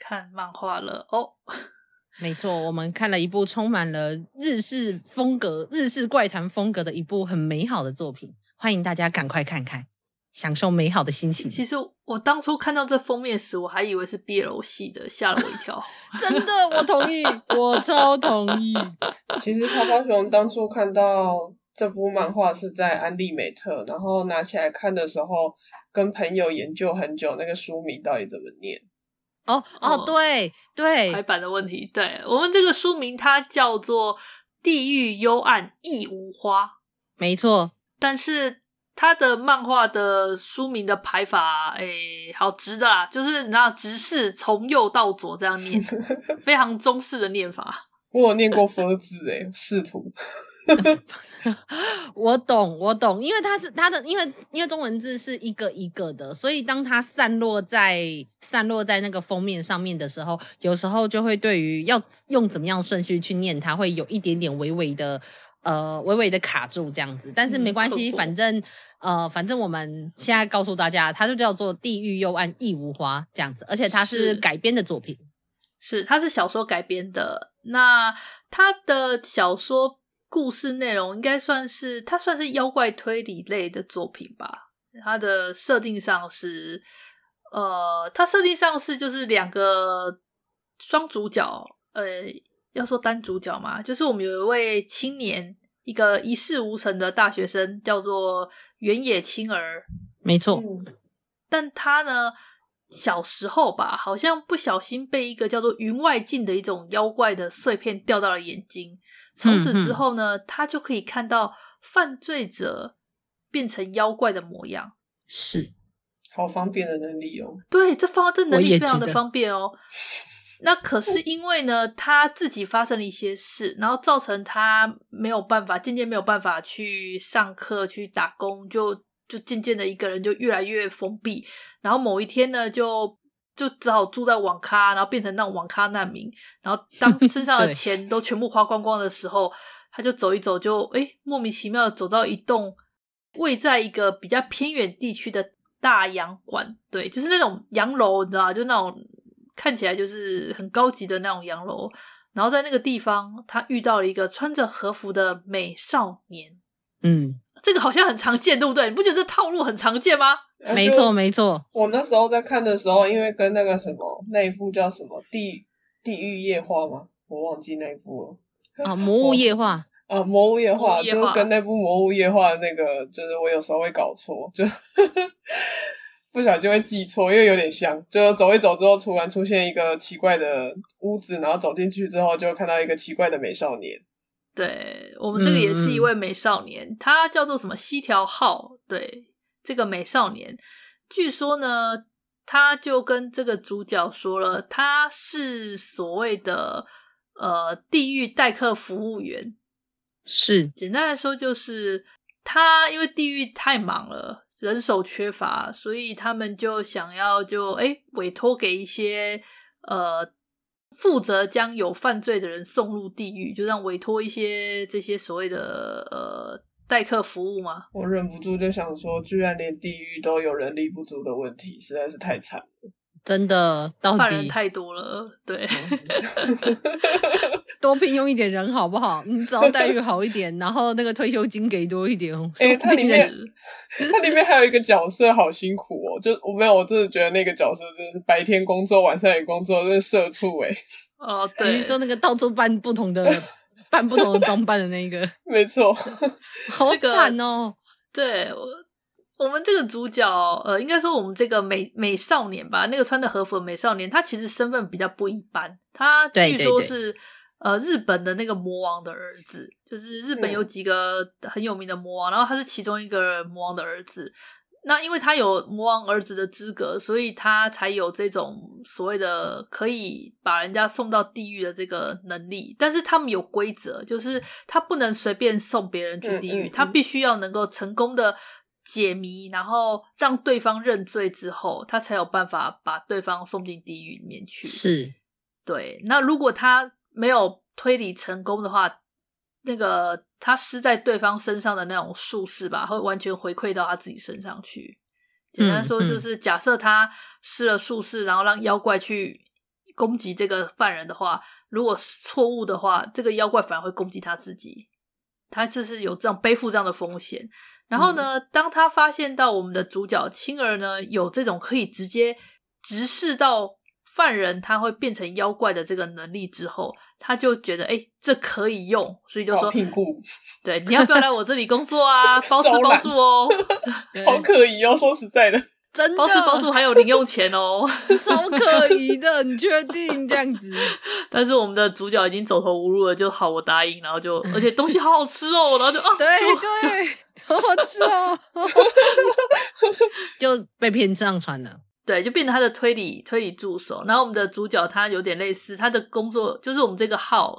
看漫画了哦，没错，我们看了一部充满了日式风格、日式怪谈风格的一部很美好的作品，欢迎大家赶快看看，享受美好的心情。其实我当初看到这封面时，我还以为是 BL 系的，吓了我一跳。真的，我同意，我超同意。其实泡泡熊当初看到这部漫画是在安利美特，然后拿起来看的时候，跟朋友研究很久，那个书名到底怎么念。哦哦，对对，排版的问题。对，我们这个书名它叫做《地狱幽暗亦无花》，没错。但是它的漫画的书名的排法，哎，好直的啦，就是你知道直视从右到左这样念，非常中式的念法。我有念过“佛”字，哎，试图。我懂，我懂，因为它是它的，因为因为中文字是一个一个的，所以当它散落在散落在那个封面上面的时候，有时候就会对于要用怎么样顺序去念它，会有一点点微微的呃微微的卡住这样子。但是没关系，嗯、反正呃反正我们现在告诉大家，它就叫做《地狱幽暗亦无花》这样子，而且它是改编的作品，是，是它是小说改编的。那他的小说。故事内容应该算是，它算是妖怪推理类的作品吧。它的设定上是，呃，它设定上是就是两个双主角，呃，要说单主角嘛，就是我们有一位青年，一个一事无成的大学生，叫做原野青儿，没错。但他呢，小时候吧，好像不小心被一个叫做云外镜的一种妖怪的碎片掉到了眼睛。从此之后呢，他就可以看到犯罪者变成妖怪的模样。是，好方便的能力哦。对，这方这能力非常的方便哦。那可是因为呢，他自己发生了一些事，然后造成他没有办法，渐渐没有办法去上课、去打工，就就渐渐的一个人就越来越封闭。然后某一天呢，就。就只好住在网咖，然后变成那种网咖难民。然后当身上的钱都全部花光光的时候，他就走一走就，诶莫名其妙的走到一栋位在一个比较偏远地区的大洋馆，对，就是那种洋楼，你知道？就那种看起来就是很高级的那种洋楼。然后在那个地方，他遇到了一个穿着和服的美少年。嗯，这个好像很常见，对不对？你不觉得这套路很常见吗？没错，没错。我那时候在看的时候，因为跟那个什么那一部叫什么《地地狱夜话》吗？我忘记那一部了。啊，《魔物夜话》啊，《魔物夜话》就是跟那部《魔物夜话》的那个，就是我有时候会搞错，就 不小心会记错，因为有点像。就走一走之后，突然出现一个奇怪的屋子，然后走进去之后，就看到一个奇怪的美少年。对，我们这个也是一位美少年，嗯、他叫做什么西条浩，对。这个美少年，据说呢，他就跟这个主角说了，他是所谓的呃地狱代客服务员。是，简单来说就是他因为地狱太忙了，人手缺乏，所以他们就想要就诶委托给一些呃负责将有犯罪的人送入地狱，就让委托一些这些所谓的呃。代客服务吗？我忍不住就想说，居然连地狱都有人力不足的问题，实在是太惨了。真的，到底犯人太多了，对，多聘用一点人好不好？你只要待遇好一点，然后那个退休金给多一点哦。哎、欸，它里面它里面还有一个角色好辛苦哦，就我没有，我真的觉得那个角色真的是白天工作，晚上也工作，真是社畜哎。哦，对，你说那个到处办不同的。扮不同的装扮的那一个，没错，好惨哦。对，我我们这个主角，呃，应该说我们这个美美少年吧，那个穿的和服的美少年，他其实身份比较不一般。他据说是呃日本的那个魔王的儿子，就是日本有几个很有名的魔王，嗯、然后他是其中一个魔王的儿子。那因为他有魔王儿子的资格，所以他才有这种所谓的可以把人家送到地狱的这个能力。但是他们有规则，就是他不能随便送别人去地狱，嗯嗯嗯，他必须要能够成功的解谜，然后让对方认罪之后，他才有办法把对方送进地狱里面去。是，对。那如果他没有推理成功的话，那个他施在对方身上的那种术式吧，会完全回馈到他自己身上去。简单说，就是假设他施了术式，然后让妖怪去攻击这个犯人的话，如果是错误的话，这个妖怪反而会攻击他自己。他就是有这样背负这样的风险。然后呢，当他发现到我们的主角青儿呢，有这种可以直接直视到。犯人他会变成妖怪的这个能力之后，他就觉得哎、欸，这可以用，所以就说聘雇，对，你要不要来我这里工作啊？包吃包住哦，好可疑哦，说实在的，真的包吃包住还有零用钱哦，超可疑的，你确定这样子？但是我们的主角已经走投无路了，就好，我答应，然后就而且东西好好吃哦，然后就啊，对对，好好吃哦，就被骗上船了。对，就变成他的推理推理助手。然后我们的主角他有点类似，他的工作就是我们这个号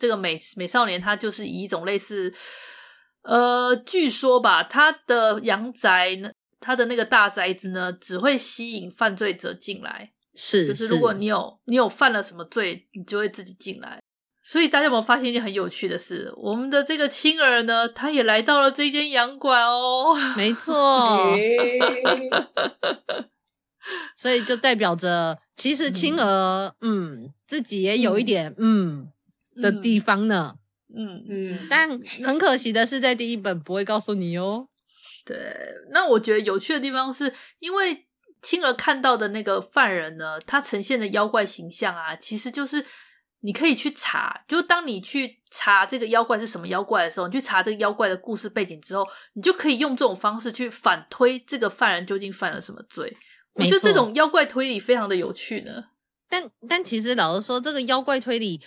这个美美少年，他就是以一种类似，呃，据说吧，他的阳宅呢，他的那个大宅子呢，只会吸引犯罪者进来。是，就是如果你有你有犯了什么罪，你就会自己进来。所以大家有没有发现一件很有趣的事？我们的这个青儿呢，他也来到了这间洋馆哦。没错。所以就代表着，其实青儿，嗯，嗯，自己也有一点，嗯，嗯的地方呢，嗯嗯。但很可惜的是，在第一本不会告诉你哦。对，那我觉得有趣的地方是，因为青儿看到的那个犯人呢，他呈现的妖怪形象啊，其实就是你可以去查，就当你去查这个妖怪是什么妖怪的时候，你去查这个妖怪的故事背景之后，你就可以用这种方式去反推这个犯人究竟犯了什么罪。我觉得这种妖怪推理非常的有趣呢，但但其实老实说，这个妖怪推理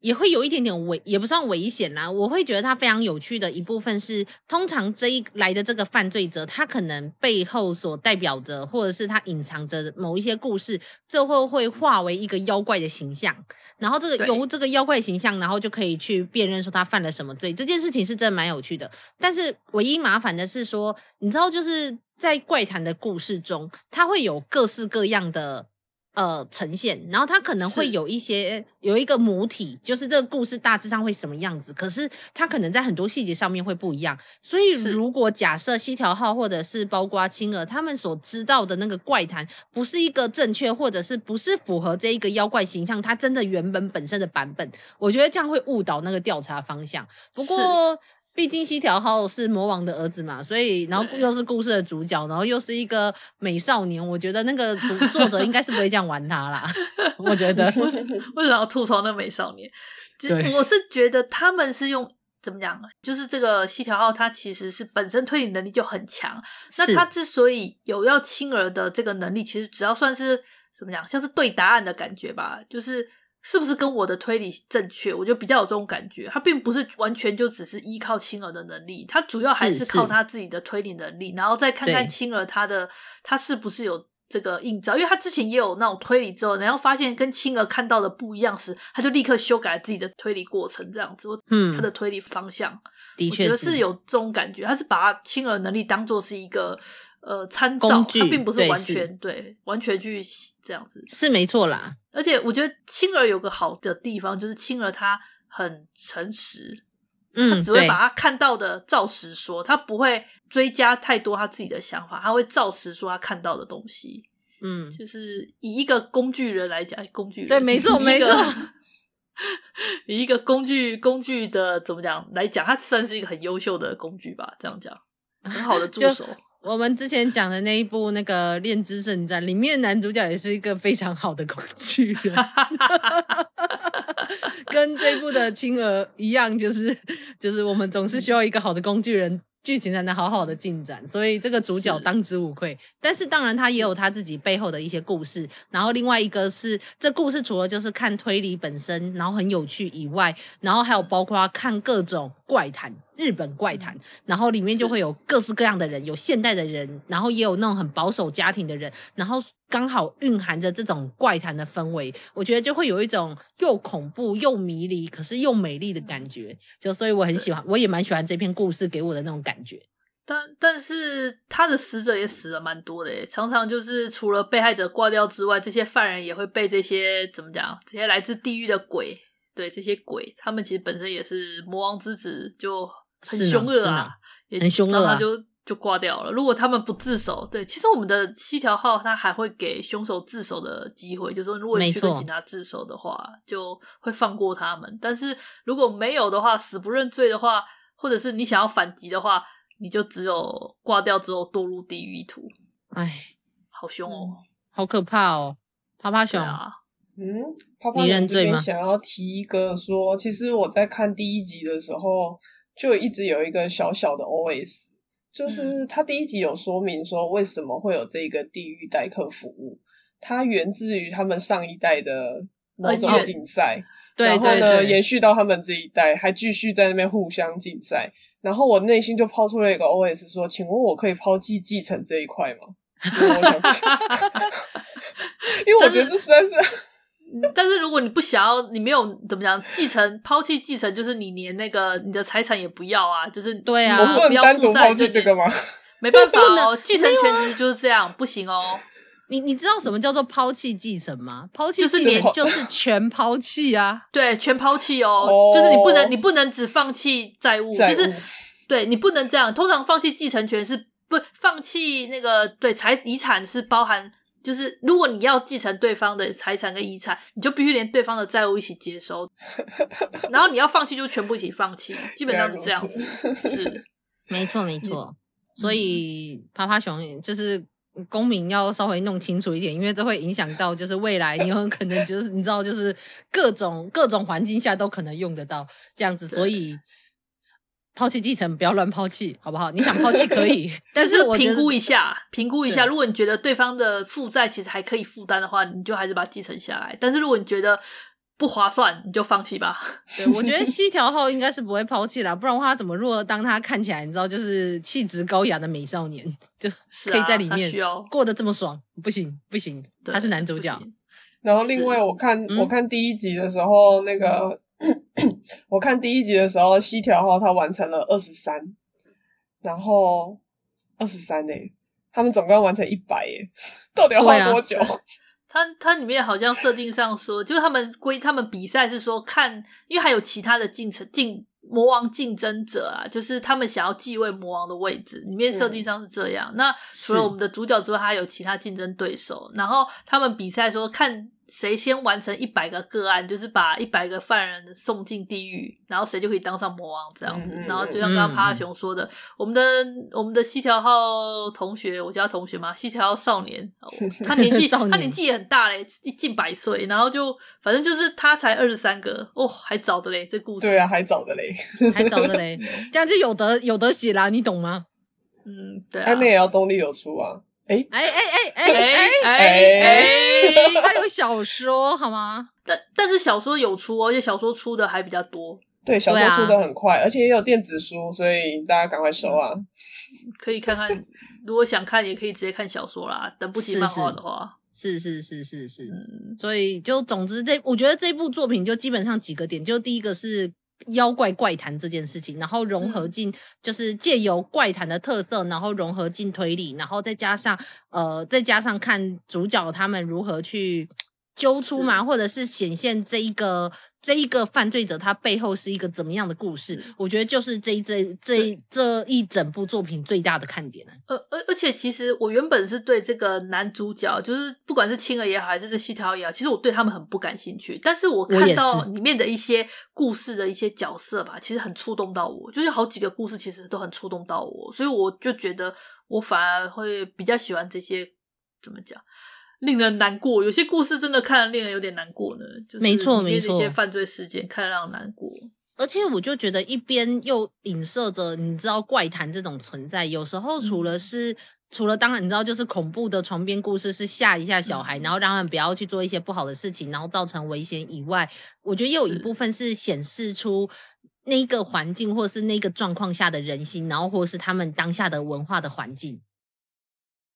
也会有一点点危，也不算危险啦。我会觉得它非常有趣的一部分是，通常这一来的这个犯罪者，他可能背后所代表着，或者是他隐藏着某一些故事，最后会化为一个妖怪的形象。然后这个由这个妖怪形象，然后就可以去辨认说他犯了什么罪。这件事情是真的蛮有趣的，但是唯一麻烦的是说，你知道就是。在怪谈的故事中，它会有各式各样的呃呈现，然后它可能会有一些有一个母体，就是这个故事大致上会什么样子，可是它可能在很多细节上面会不一样。所以，如果假设西条号或者是包括青儿他们所知道的那个怪谈不是一个正确，或者是不是符合这一个妖怪形象，它真的原本本身的版本，我觉得这样会误导那个调查方向。不过。毕竟西条号是魔王的儿子嘛，所以然后又是故事的主角，然后又是一个美少年，我觉得那个作作者应该是不会这样玩他啦。我觉得 为什么要吐槽那美少年？我是觉得他们是用怎么讲？就是这个西条号，他其实是本身推理能力就很强。那他之所以有要亲儿的这个能力，其实只要算是怎么讲，像是对答案的感觉吧，就是。是不是跟我的推理正确？我就比较有这种感觉。他并不是完全就只是依靠青儿的能力，他主要还是靠他自己的推理能力，然后再看看青儿他的他是不是有这个映照。因为他之前也有那种推理之后，然后发现跟青儿看到的不一样时，他就立刻修改自己的推理过程，这样子。嗯，他的推理方向，的确是，我觉得是有这种感觉。他是把青儿能力当做是一个。呃，参照，它并不是完全对，对，完全去这样子是没错啦。而且我觉得青儿有个好的地方，就是青儿他很诚实，嗯，他只会把他看到的照实说，他不会追加太多他自己的想法，他会照实说他看到的东西。嗯，就是以一个工具人来讲，工具人对，没错，没错。以一个工具工具的怎么讲来讲，他算是一个很优秀的工具吧，这样讲，很好的助手。我们之前讲的那一部那个《恋之圣战》里面，男主角也是一个非常好的工具人，跟这部的青儿一样，就是就是我们总是需要一个好的工具人，剧情才能好好的进展。所以这个主角当之无愧。但是当然，他也有他自己背后的一些故事。然后另外一个是，这故事除了就是看推理本身，然后很有趣以外，然后还有包括看各种怪谈。日本怪谈，然后里面就会有各式各样的人，有现代的人，然后也有那种很保守家庭的人，然后刚好蕴含着这种怪谈的氛围，我觉得就会有一种又恐怖又迷离，可是又美丽的感觉。就所以我很喜欢，我也蛮喜欢这篇故事给我的那种感觉。但但是他的死者也死了蛮多的耶，常常就是除了被害者挂掉之外，这些犯人也会被这些怎么讲？这些来自地狱的鬼，对这些鬼，他们其实本身也是魔王之子，就很凶恶啊，也很凶恶啊，就就挂掉了。如果他们不自首，对，其实我们的七条号他还会给凶手自首的机会，就是说如果你去跟警察自首的话，就会放过他们。但是如果没有的话，死不认罪的话，或者是你想要反击的话。你就只有挂掉之后堕入地狱一途，哎，好凶哦、嗯，好可怕哦，趴趴熊啊，嗯，趴趴熊这边想要提一个说，其实我在看第一集的时候，就一直有一个小小的 OS，就是他第一集有说明说为什么会有这个地狱代客服务，它源自于他们上一代的某种竞赛，然后呢延续到他们这一代，还继续在那边互相竞赛。然后我内心就抛出了一个 OS 说：“请问我可以抛弃继承这一块吗？” 因为我觉得这实在，是。但是如果你不想要，你没有怎么讲继承，抛弃继承就是你连那个你的财产也不要啊，就是对啊，我不要单独抛弃这个吗？没办法 哦，继承权其实就是这样，不行哦。你你知道什么叫做抛弃继承吗？抛弃继承就是全抛弃啊！对，全抛弃哦，oh, 就是你不能，你不能只放弃债务，债务，就是对你不能这样。通常放弃继承权是不放弃那个对财遗产是包含，就是如果你要继承对方的财产跟遗产，你就必须连对方的债务一起接收，然后你要放弃就全部一起放弃，基本上是这样子。是，没 错没错。所以趴趴熊就是。公民要稍微弄清楚一点，因为这会影响到，就是未来你有可能就是你知道，就是各种各种环境下都可能用得到这样子，所以抛弃继承不要乱抛弃，好不好？你想抛弃可以，但是评估一下，评估一下，如果你觉得对方的负债其实还可以负担的话，你就还是把它继承下来。但是如果你觉得，不划算，你就放弃吧。对，我觉得西条号应该是不会抛弃啦，不然的话怎么如果当他看起来你知道就是气质高雅的美少年，就可以在里面过得这么爽？不行不行，他是男主角。然后另外我看我看第一集的时候，那个 我看第一集的时候，西条号他完成了二十三，然后二十三呢，他们总共要完成一百耶，到底要花多久？它它里面好像设定上说，就是他们归他们比赛是说看，因为还有其他的竞争竞魔王竞争者啊，就是他们想要继位魔王的位置，里面设定上是这样。嗯、那除了我们的主角之外，还有其他竞争对手，然后他们比赛说看。谁先完成一百个个案，就是把一百个犯人送进地狱，然后谁就可以当上魔王这样子。嗯、然后就像刚刚趴趴熊说的，嗯、我们的我们的西条号同学，我叫他同学嘛，西条号少年，他年纪 他年纪也很大嘞，近百岁。然后就反正就是他才二十三个哦，还早的嘞，这故事。对啊，还早的嘞，还早的嘞，这样就有得有得写啦，你懂吗？嗯，对、啊，他们也要动力有出啊。哎哎哎哎哎哎哎！他有小说好吗？但但是小说有出，而且小说出的还比较多。对，小说出的很快，而且也有电子书，所以大家赶快收啊！可以看看，如果想看，也可以直接看小说啦。等不及漫画的话，是是是是是。嗯，所以就总之这，我觉得这部作品就基本上几个点，就第一个是。妖怪怪谈这件事情，然后融合进，就是借由怪谈的特色，然后融合进推理，然后再加上呃，再加上看主角他们如何去揪出嘛，或者是显现这一个。这一个犯罪者他背后是一个怎么样的故事？我觉得就是这一这这这一整部作品最大的看点。而而而且其实我原本是对这个男主角，就是不管是青儿也好，还是这西条也好，其实我对他们很不感兴趣。但是我看到里面的一些故事的一些角色吧，其实很触动到我，就是好几个故事其实都很触动到我，所以我就觉得我反而会比较喜欢这些，怎么讲？令人难过，有些故事真的看了令人有点难过呢。就是没错，没错，一些犯罪事件看了让人难过。而且我就觉得一边又影射着，你知道怪谈这种存在，有时候除了是、嗯、除了当然你知道就是恐怖的床边故事是吓一下小孩，嗯、然后让他们不要去做一些不好的事情，然后造成危险以外，我觉得又有一部分是显示出。那个环境或是那个状况下的人心，然后或是他们当下的文化的环境。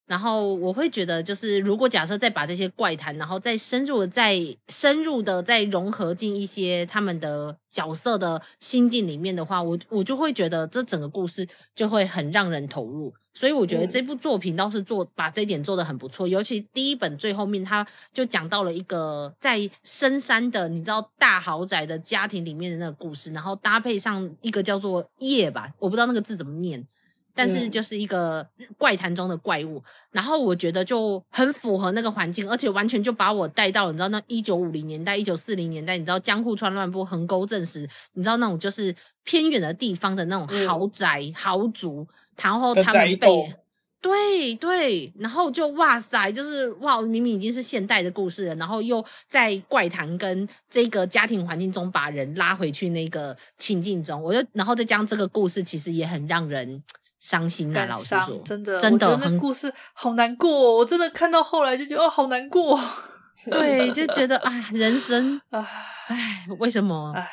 然后我会觉得，就是如果假设再把这些怪谈，然后再深入的、再深入的、再融合进一些他们的角色的心境里面的话，我我就会觉得这整个故事就会很让人投入。所以我觉得这部作品倒是做把这一点做的很不错。尤其第一本最后面，他就讲到了一个在深山的你知道大豪宅的家庭里面的那个故事，然后搭配上一个叫做夜吧，我不知道那个字怎么念。但是就是一个怪谈中的怪物，然后我觉得就很符合那个环境，而且完全就把我带到了你知道那一九五零年代、一九四零年代，你知道江户川乱步、横沟正史，你知道那种就是偏远的地方的那种豪宅、嗯、豪族，然后他们被对对，然后就哇塞，就是哇，明明已经是现代的故事了，然后又在怪谈跟这个家庭环境中把人拉回去那个情境中，我就然后再将这个故事其实也很让人。伤心啊！老实说，真的，真的，那故事好难过哦。我真的看到后来就觉得哦，好难过。对，就觉得啊，人生啊，唉，为什么？唉，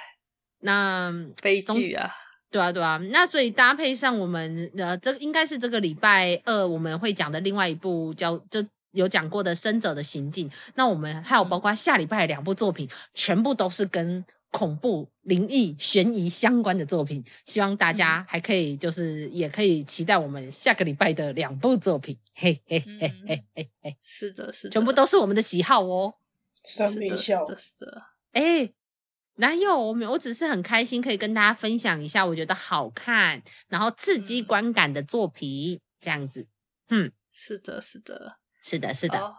那悲剧啊！对啊，对啊。那所以搭配上我们呃，这应该是这个礼拜二我们会讲的另外一部叫就有讲过的《生者的行进》。那我们还有包括下礼拜两部作品，全部都是跟。恐怖、灵异、悬疑相关的作品，希望大家还可以，就是也可以期待我们下个礼拜的两部作品。嘿嘿嘿嘿嘿嘿，是的，是的，全部都是我们的喜好哦。是的，是的，是的。哎，哪有？我们我只是很开心，可以跟大家分享一下我觉得好看，然后刺激观感的作品，这样子。嗯，是的，是的，是的，是的。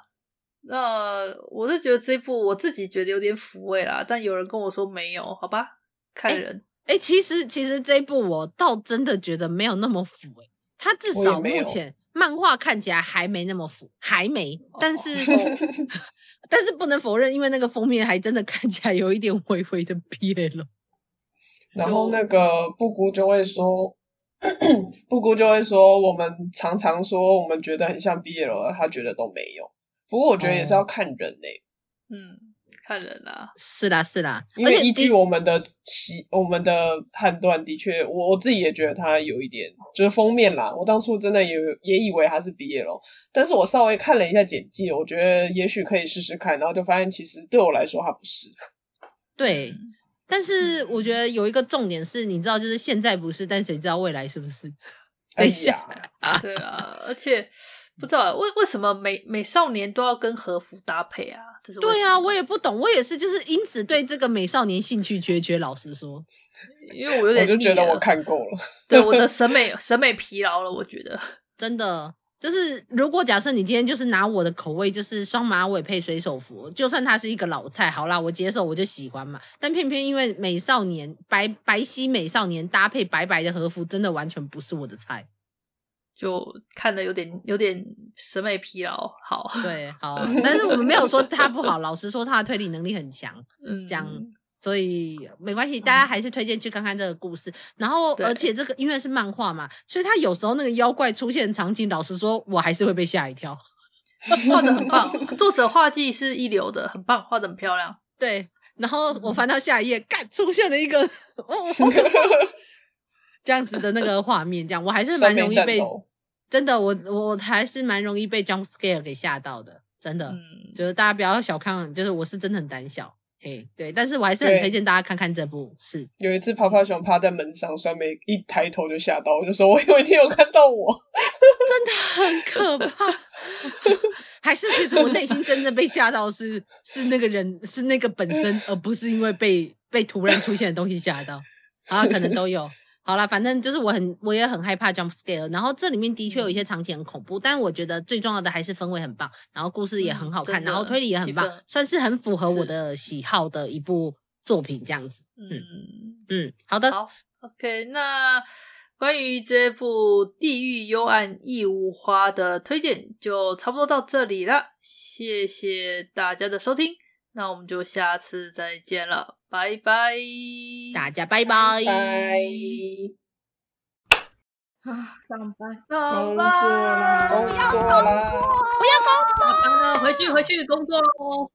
那我是觉得这部我自己觉得有点抚慰啦，但有人跟我说没有，好吧，看人。哎、欸欸，其实其实这一部我倒真的觉得没有那么抚慰，它至少目前漫画看起来还没那么抚，还没。但是、哦、但是不能否认，因为那个封面还真的看起来有一点微微的憋了。然后那个布谷就会说，布谷就会说，我们常常说我们觉得很像毕业了他觉得都没有。不过我觉得也是要看人嘞、欸哦，嗯，看人啦，是啦是啦，因为依据我们的习我们的判断，的确，我我自己也觉得它有一点，就是封面啦。我当初真的也也以为它是毕业了但是我稍微看了一下简介，我觉得也许可以试试看，然后就发现其实对我来说它不是。对，但是我觉得有一个重点是，你知道，就是现在不是，但谁知道未来是不是？等一下，对啊，而且。不知道为为什么美美少年都要跟和服搭配啊？这是对啊，我也不懂，我也是，就是因此对这个美少年兴趣缺缺。老实说，因为我有点我就觉得我看够了，对我的 审美审美疲劳了。我觉得真的就是，如果假设你今天就是拿我的口味，就是双马尾配水手服，就算它是一个老菜，好啦，我接受，我就喜欢嘛。但偏偏因为美少年白白皙美少年搭配白白的和服，真的完全不是我的菜。就看的有点有点审美疲劳，好，对，好，但是我们没有说他不好，老实说他的推理能力很强，嗯，这样，所以没关系，大家还是推荐去看看这个故事。然后，而且这个因为是漫画嘛，所以他有时候那个妖怪出现的场景，老实说，我还是会被吓一跳。画的很棒，作者画技是一流的，很棒，画的很漂亮。对，然后我翻到下一页，干，出现了一个，哦，好可怕。这样子的那个画面，这样我还是蛮容易被真的，我我还是蛮容易被 jump scare 给吓到的，真的，嗯、就是大家不要小看，就是我是真的很胆小，嘿，对，但是我还是很推荐大家看看这部。是有一次，趴趴熊趴在门上，酸梅一抬头就吓到，我就说我以为你有看到我，真的很可怕。还是其实我内心真的被吓到，是是那个人，是那个本身，而不是因为被被突然出现的东西吓到，啊，可能都有。好啦，反正就是我很，我也很害怕 jump scare。然后这里面的确有一些场景很恐怖，嗯、但我觉得最重要的还是氛围很棒，然后故事也很好看，嗯、然后推理也很棒，算是很符合我的喜好的一部作品这样子。嗯嗯，好的，好，OK。那关于这部《地狱幽暗异物花》的推荐就差不多到这里了，谢谢大家的收听，那我们就下次再见了。拜拜，大家拜拜。拜。啊，上班，上班，工作啦，工作啦，不要工作，回去，回去工作喽。